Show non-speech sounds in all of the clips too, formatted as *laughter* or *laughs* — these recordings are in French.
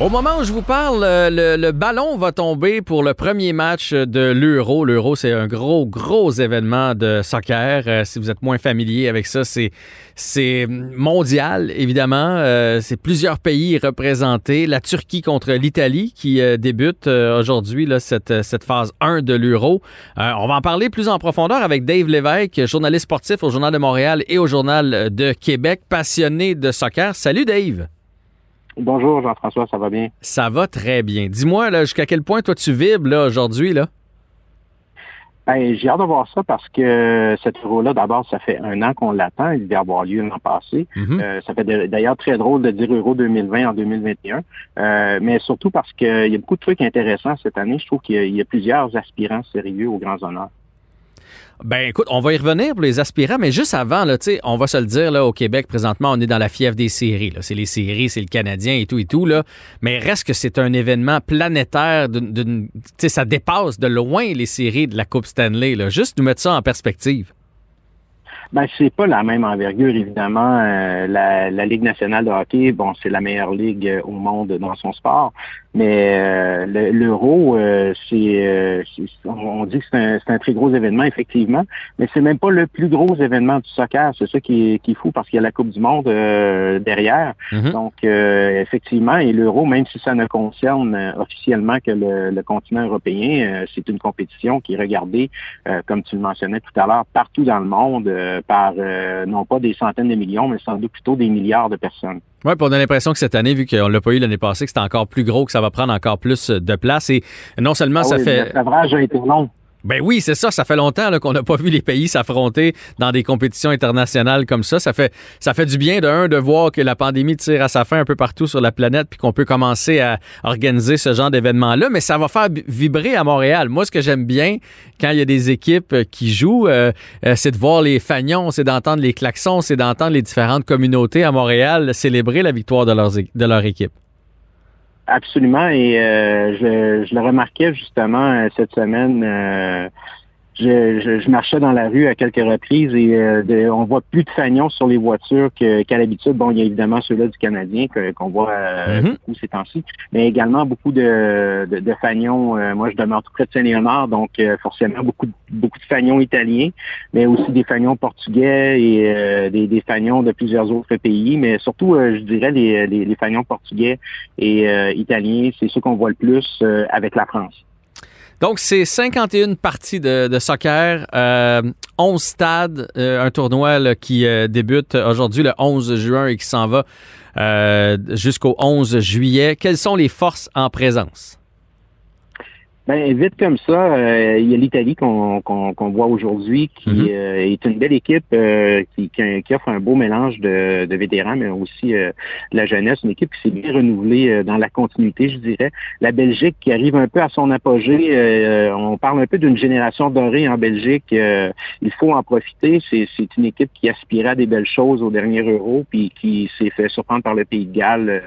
Au moment où je vous parle, euh, le, ballon va tomber pour le premier match de l'Euro. L'Euro, c'est un gros, gros événement de soccer. Euh, si vous êtes moins familier avec ça, c'est mondial, évidemment. Euh, c'est plusieurs pays représentés. La Turquie contre l'Italie qui débute aujourd'hui cette, cette phase 1 de l'Euro. On va en parler plus en profondeur avec Dave Lévesque, journaliste sportif au Journal de Montréal et au Journal de Québec, passionné de soccer. Salut Dave! Bonjour Jean-François, ça va bien? Ça va très bien. Dis-moi, là, jusqu'à quel point toi tu vibres là, aujourd'hui, là? Ben, j'ai hâte de voir ça parce que cet euro-là, d'abord, ça fait un an qu'on l'attend. Il devait avoir lieu l'an passé. Mhm. Euh, ça fait d'ailleurs très drôle de dire Euro 2020 en 2021. Euh, mais surtout parce qu'il y a beaucoup de trucs intéressants cette année. Je trouve qu'il y a- y, a plusieurs aspirants sérieux aux grands honneurs. Ben écoute, on va y revenir pour les aspirants, mais juste avant, on va se le dire, là, au Québec, présentement, on est dans la fièvre des séries. C'est les séries, c'est le Canadien et tout et tout, là. Mais reste que c'est un événement planétaire sais, ça dépasse de loin les séries de la Coupe Stanley. Juste nous mettre ça en perspective. Ben, c'est pas la même envergure, évidemment. Euh, la, la Ligue nationale de hockey, bon, c'est la meilleure ligue euh, au monde dans son sport. Mais euh, le- l'euro, euh, c'est, euh, on dit que c'est un, un très gros événement, effectivement, mais c'est même pas le plus gros événement du soccer. C'est ça qui est, qui est fou parce qu'il y a la Coupe du Monde euh, derrière. Mhm. Donc, euh, effectivement, et l'euro, même si ça ne concerne euh, officiellement que le, le continent européen, euh, c'est une compétition qui est regardée, euh, comme tu le mentionnais tout à l'heure, partout dans le monde euh, par euh, non pas des centaines de millions, mais sans doute plutôt des milliards de personnes. Oui, puis on a l'impression que cette année, vu qu'on l'a pas eu l'année passée, que c'est encore plus gros, que ça va prendre encore plus de place. Et non seulement Ah ça oui, fait. Le sevrage a été long. Ben oui, c'est ça. Ça fait longtemps qu'on n'a pas vu les pays s'affronter dans des compétitions internationales comme ça. Ça fait, ça fait du bien de un de voir que la pandémie tire à sa fin un peu partout sur la planète, puis qu'on peut commencer à organiser ce genre d'événement-là. Mais ça va faire vibrer à Montréal. Moi, ce que j'aime bien quand il y a des équipes euh, qui jouent, euh, euh, c'est de voir les fagnons, c'est d'entendre les klaxons, c'est d'entendre les différentes communautés à Montréal célébrer la victoire de, de leur équipe. Absolument. Et euh, je, je le remarquais justement euh, cette semaine. Je, je, je marchais dans la rue à quelques reprises et euh, de- on voit plus de fagnons sur les voitures qu'à l'habitude. Bon, il y a évidemment ceux-là du Canadien qu'on voit euh, Mhm. beaucoup ces temps-ci, mais également beaucoup de, de, de fagnons. euh, moi, je demeure tout près de Saint-Léonard, donc euh, forcément beaucoup de, beaucoup de fagnons italiens, mais aussi des fagnons portugais et euh, des, des fagnons de plusieurs autres pays, mais surtout, euh, je dirais, les, les, les fagnons portugais et euh, italiens, c'est ceux qu'on voit le plus euh, avec la France. Donc, c'est 51 parties de, de soccer, euh, 11 stades, euh, un tournoi qui euh, débute aujourd'hui le 11 juin et qui s'en va euh, jusqu'au 11 juillet. Quelles sont les forces en présence? Ben, vite comme ça, euh, il y a l'Italie qu'on qu'on qu'on voit aujourd'hui, qui Mhm. euh, est une belle équipe euh, qui, qui, qui offre un beau mélange de, de vétérans, mais aussi euh, de la jeunesse. Une équipe qui s'est bien renouvelée euh, dans la continuité, je dirais. La Belgique qui arrive un peu à son apogée. euh, on parle un peu d'une génération dorée en Belgique. euh, il faut en profiter. C'est c'est une équipe qui aspirait à des belles choses au dernier Euro, puis qui s'est fait surprendre par le Pays de Galles euh,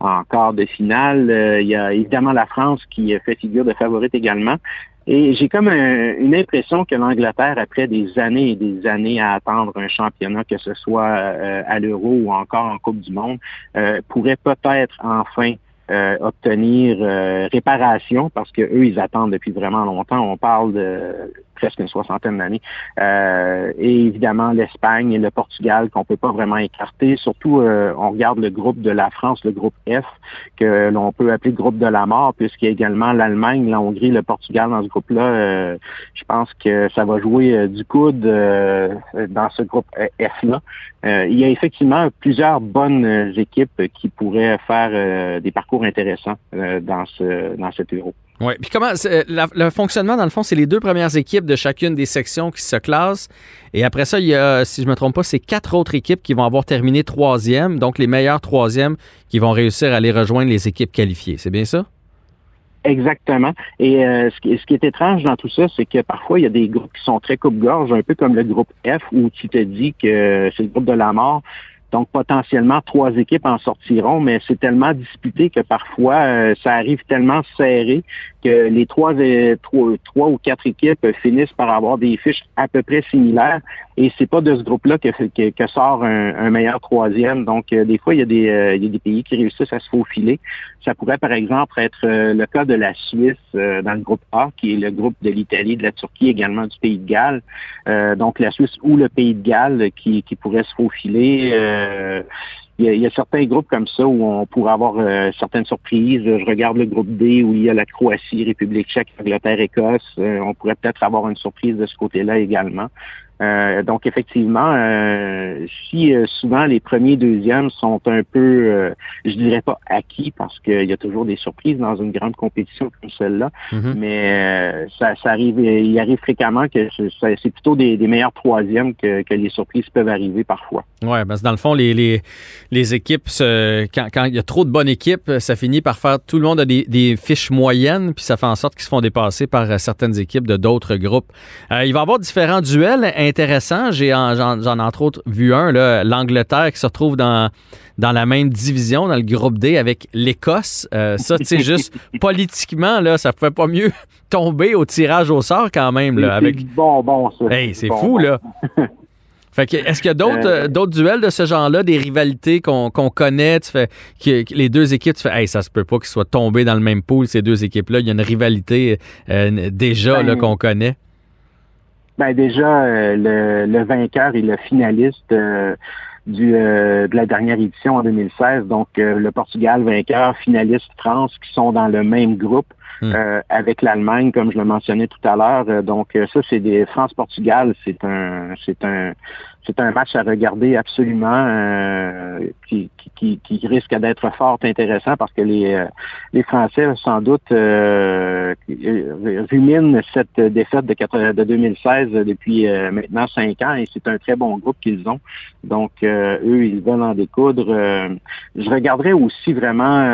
en quart de finale. Euh, il y a évidemment la France qui fait figure de également. Et j'ai comme un- une impression que l'Angleterre, après des années et des années à attendre un championnat, que ce soit euh, à l'Euro ou encore en Coupe du Monde, euh, pourrait peut-être enfin euh, obtenir euh, réparation parce que eux ils attendent depuis vraiment longtemps. On parle de presque une soixantaine d'années. Euh, et évidemment l'Espagne et le Portugal qu'on peut pas vraiment écarter. Surtout, euh, on regarde le groupe de la France, le groupe F, que l'on peut appeler le groupe de la mort, puisqu'il y a également l'Allemagne, la Hongrie, le Portugal dans ce groupe-là. Euh, je pense que ça va jouer euh, du coude dans ce groupe F-là. Euh, il y a effectivement plusieurs bonnes équipes qui pourraient faire des parcours intéressants euh, dans ce dans cet Euro. Oui. Puis comment la- le fonctionnement, dans le fond, c'est les deux premières équipes de chacune des sections qui se classent. Et après ça, il y a, si je me trompe pas, c'est quatre autres équipes qui vont avoir terminé troisième. Donc, les meilleurs troisièmes qui vont réussir à aller rejoindre les équipes qualifiées. C'est bien ça? Exactement. Et euh, ce, qui, ce qui est étrange dans tout ça, c'est que parfois, il y a des groupes qui sont très coupe-gorge, un peu comme le groupe F, où tu te dis que c'est le groupe de la mort. Donc, potentiellement, trois équipes en sortiront, mais c'est tellement disputé que parfois, euh, ça arrive tellement serré que les trois, trois, ou quatre équipes finissent par avoir des fiches à peu près similaires. Et c'est pas de ce groupe-là que, que, sort un, meilleur troisième. Donc, euh, des fois, il y, a des, il y a des pays qui réussissent à se faufiler. Ça pourrait, par exemple, être le cas de la Suisse dans le groupe A, qui est le groupe de l'Italie, de la Turquie, également du Pays de Galles. donc, la Suisse ou le Pays de Galles qui, qui pourrait se faufiler euh, euh, il y, a, certains groupes comme ça où on pourrait avoir euh, certaines surprises. Je regarde le groupe D où il y a la Croatie, République tchèque, Angleterre, Écosse. Euh, on pourrait peut-être avoir une surprise de ce côté-là également. Euh, donc effectivement, euh, si euh, souvent les premiers, deuxièmes sont un peu, je dirais pas acquis parce qu'il y a toujours des surprises dans une grande compétition comme celle-là, mhm. mais ça, ça, arrive, il arrive fréquemment que c'est plutôt des, meilleurs troisièmes que, les surprises peuvent arriver parfois. Ouais, parce que dans le fond, les, les, les équipes, quand, quand, il y a trop de bonnes équipes, ça finit par faire tout le monde a des, des fiches moyennes, puis ça fait en sorte qu'ils se font dépasser par certaines équipes de d'autres groupes. il va y avoir différents duels intéressant. J'ai j'en, ai entre autres vu un, l'Angleterre qui se retrouve dans, dans la même division, dans le groupe D avec l'Écosse. Euh, ça, tu sais, juste *laughs* politiquement, là, ça pouvait pas mieux *laughs* tomber au tirage au sort quand même. Là, avec... bon, bon, ça. Hey, c'est fou, là. *laughs* Fait que, est-ce qu'il y a d'autres, euh, d'autres duels de ce genre-là, des rivalités qu'on, connaît? Tu fais, que, les deux équipes, tu fais, hey, ça se peut pas qu'ils soient tombés dans le même pool, ces deux équipes-là. Il y a une rivalité euh, déjà là, ben, qu'on connaît. Ben déjà, euh, le, vainqueur et le finaliste euh, du, euh, de la dernière édition en 2016, donc le Portugal vainqueur, finaliste France, qui sont dans le même groupe. Hmm. avec l'Allemagne, comme je le mentionnais tout à l'heure. donc ça, c'est des France-Portugal, c'est un c'est un c'est un match à regarder absolument euh, qui, qui, qui, risque d'être fort intéressant parce que les, euh, les Français, sans doute, euh, ruminent cette défaite de, de 2016 depuis euh, maintenant cinq ans et c'est un très bon groupe qu'ils ont. Donc, eux, ils veulent en découdre. je regarderai aussi vraiment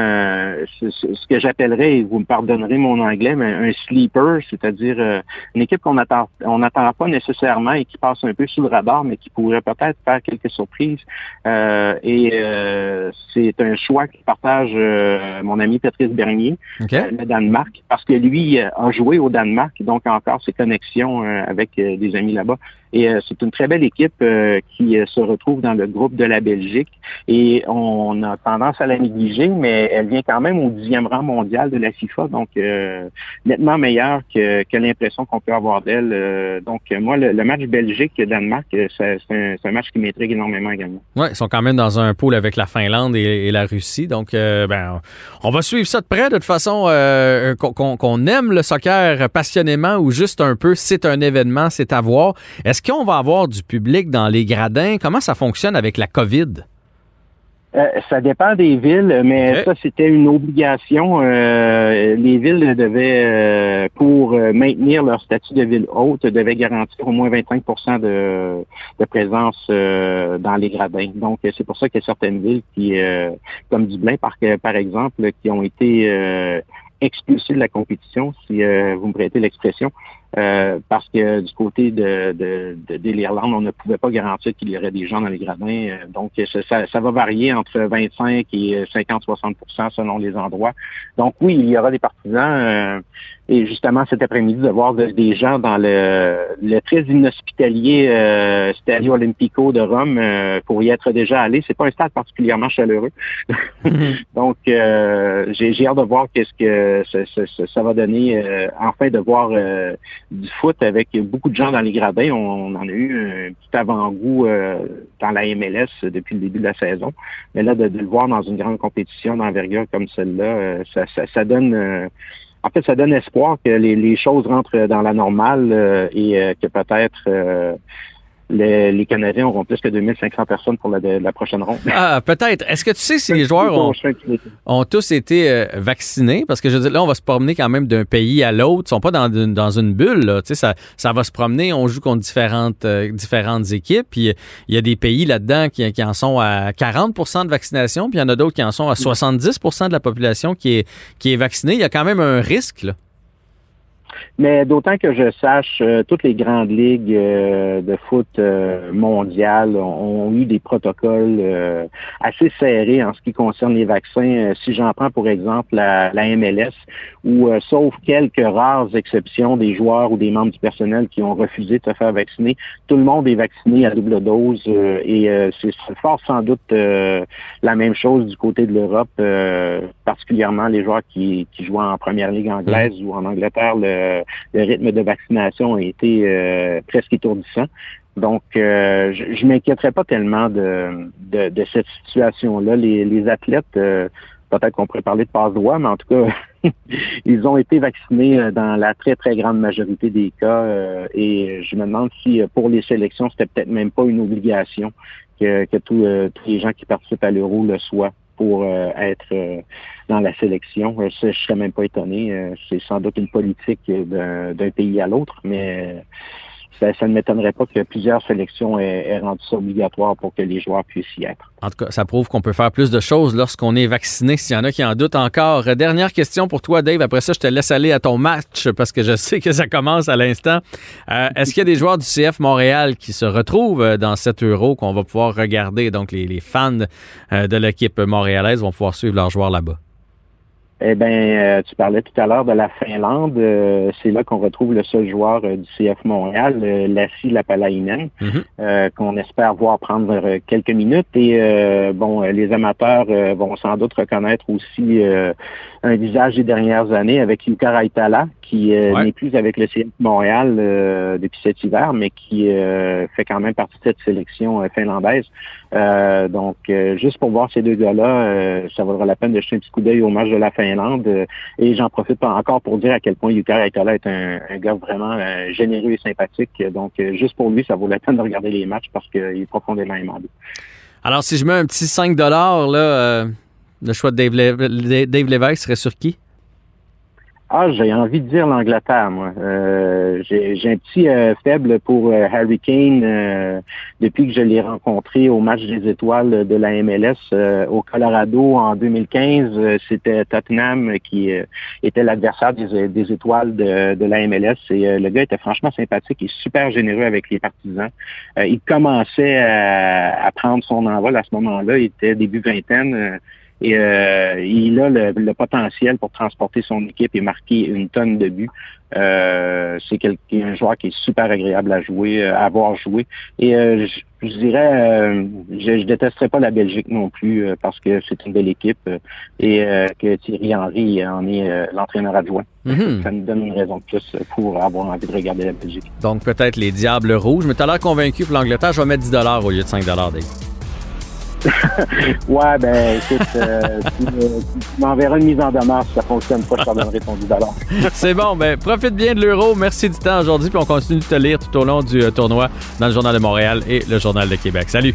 ce, ce, que j'appellerais, et vous me pardonnerez mon anglais, mais un sleeper, c'est-à-dire une équipe qu'on attend on n'attend pas nécessairement et qui passe un peu sous le radar, mais qui pourrait peut-être faire quelques surprises. Euh, et euh, c'est un choix que partage euh, mon ami Patrice Bernier, le Danemark, parce que lui a joué au Danemark, donc encore ses connexions avec des amis là-bas. Et euh, c'est une très belle équipe euh, qui euh, se retrouve dans le groupe de la Belgique. Et on a tendance à la négliger, mais elle vient quand même au dixième rang mondial de la FIFA, donc nettement meilleure que, que l'impression qu'on peut avoir d'elle. donc moi, le, match Belgique-Danemark, c'est un, match qui m'intrigue énormément également. Oui, ils sont quand même dans un pôle avec la Finlande et, la Russie. Donc, ben, on va suivre ça de près. De toute façon, qu'on aime le soccer passionnément ou juste un peu, c'est un événement, c'est à voir. Est-ce qu'on va avoir du public dans les gradins? Comment ça fonctionne avec la COVID? Euh, ça dépend des villes, mais ça, c'était une obligation. Euh, les villes devaient, euh, pour maintenir leur statut de ville haute, devaient garantir au moins 25 de, de présence dans les gradins. Donc, c'est pour ça qu'il y a certaines villes qui, comme Dublin, par, par exemple, qui ont été expulsées de la compétition, si vous me prêtez l'expression, euh, parce que du côté de, de, de, l'Irlande, on ne pouvait pas garantir qu'il y aurait des gens dans les gradins. Euh, donc, ça, ça, va varier entre 25 et 50-60% selon les endroits. Donc, oui, il y aura des partisans. Euh, et justement, cet après-midi, de voir des gens dans le, le très inhospitalier euh, Stadio Olimpico de Rome pour y être déjà allé. C'est pas un stade particulièrement chaleureux. *laughs* Donc, j'ai hâte de voir qu'est-ce que ça, ça, va donner. enfin, de voir du foot avec beaucoup de gens dans les gradins. On, en a eu un petit avant-goût euh, dans la MLS depuis le début de la saison. Mais là, de, le voir dans une grande compétition d'envergure comme celle-là, euh, ça, ça, donne... Euh, en fait, ça donne espoir que les, les choses rentrent dans la normale et que peut-être les, Canadiens auront plus que 2500 personnes pour la, prochaine ronde. Ah, peut-être. Est-ce que tu sais si les joueurs ont, tous été euh, vaccinés? Parce que je veux dire, là, on va se promener quand même d'un pays à l'autre. Ils sont pas dans une, dans une bulle. Là. Tu sais, ça, ça va se promener. On joue contre différentes, euh, différentes équipes. Puis il y a des pays là-dedans qui, qui, en sont à 40% de vaccination. Puis il y en a d'autres qui en sont à 70% de la population qui est, qui est vaccinée. Il y a quand même un risque. Là. Mais d'autant que je sache, euh, toutes les grandes ligues euh, de foot mondiales ont, eu des protocoles assez serrés en ce qui concerne les vaccins. si j'en prends pour exemple la, la MLS, où sauf quelques rares exceptions des joueurs ou des membres du personnel qui ont refusé de se faire vacciner, tout le monde est vacciné à double dose et c'est fort sans doute la même chose du côté de l'Europe, particulièrement les joueurs qui, qui jouent en première ligue anglaise ou en Angleterre, le, rythme de vaccination a été euh, presque étourdissant. Donc, euh, je ne m'inquiéterais pas tellement de, de, cette situation-là. Les, athlètes, euh, peut-être qu'on pourrait parler de passe-droit, mais en tout cas, *laughs* ils ont été vaccinés dans la très, très grande majorité des cas. et je me demande si pour les sélections, c'était peut-être même pas une obligation que, que tous les gens qui participent à l'euro le soient pour euh, être euh, dans la sélection. Euh, je ne serais même pas étonné. c'est sans doute une politique d'un pays à l'autre, mais ça, ne m'étonnerait pas que plusieurs sélections aient, rendu ça obligatoire pour que les joueurs puissent y être. En tout cas, ça prouve qu'on peut faire plus de choses lorsqu'on est vacciné, s'il y en a qui en doutent encore. Dernière question pour toi, Dave. Après ça, je te laisse aller à ton match parce que je sais que ça commence à l'instant. Euh, est-ce qu'il y a des joueurs du CF Montréal qui se retrouvent dans cet euro qu'on va pouvoir regarder? Donc, les, fans euh, de l'équipe montréalaise vont pouvoir suivre leurs joueurs là-bas. Eh bien, euh, tu parlais tout à l'heure de la Finlande. Euh, c'est là qu'on retrouve le seul joueur euh, du CF Montréal, Lassi Lapalainen, mhm. qu'on espère voir prendre quelques minutes. Et bon, les amateurs vont sans doute reconnaître aussi un visage des dernières années avec Yuka Raitala, qui n'est plus avec le CF Montréal depuis cet hiver, mais qui fait quand même partie de cette sélection finlandaise. donc, juste pour voir ces deux gars-là, ça vaudra la peine de jeter un petit coup d'œil au match de la Finlande euh, et j'en profite pas encore pour dire à quel point Yuka Aitala est un, gars vraiment euh, généreux et sympathique. Donc, euh, juste pour lui, ça vaut la peine de regarder les matchs parce qu'il est profondément aimable. Alors, si je mets un petit 5 là, le choix de Dave, Dave Lévesque serait sur qui? Ah, j'ai envie de dire l'Angleterre, moi. Euh, j'ai un petit euh, faible pour euh, Harry Kane depuis que je l'ai rencontré au match des étoiles de la MLS au Colorado en 2015. C'était Tottenham qui était l'adversaire des, étoiles de, de, la MLS. Et le gars était franchement sympathique et super généreux avec les partisans. il commençait à, à, prendre son envol à ce moment-là. Il était début vingtaine. Et euh, il a le, potentiel pour transporter son équipe et marquer une tonne de buts. Euh, c'est un joueur qui est super agréable à jouer, euh, à avoir joué. Et je, dirais, je, je détesterais pas la Belgique non plus parce que c'est une belle équipe et que Thierry Henry en est l'entraîneur adjoint. Mm Ça nous donne une raison de plus pour avoir envie de regarder la Belgique. Donc peut-être les Diables rouges, mais tu as l'air convaincu pour l'Angleterre, je vais mettre 10 au lieu de 5 Dave. *laughs* ouais, ben écoute, euh, tu, m'enverras une mise en demeure si ça fonctionne pas, je te donnerai ton 10 *laughs* C'est bon, ben profite bien de l'euro. Merci du temps aujourd'hui, puis on continue de te lire tout au long du euh, tournoi dans le Journal de Montréal et le Journal de Québec. Salut!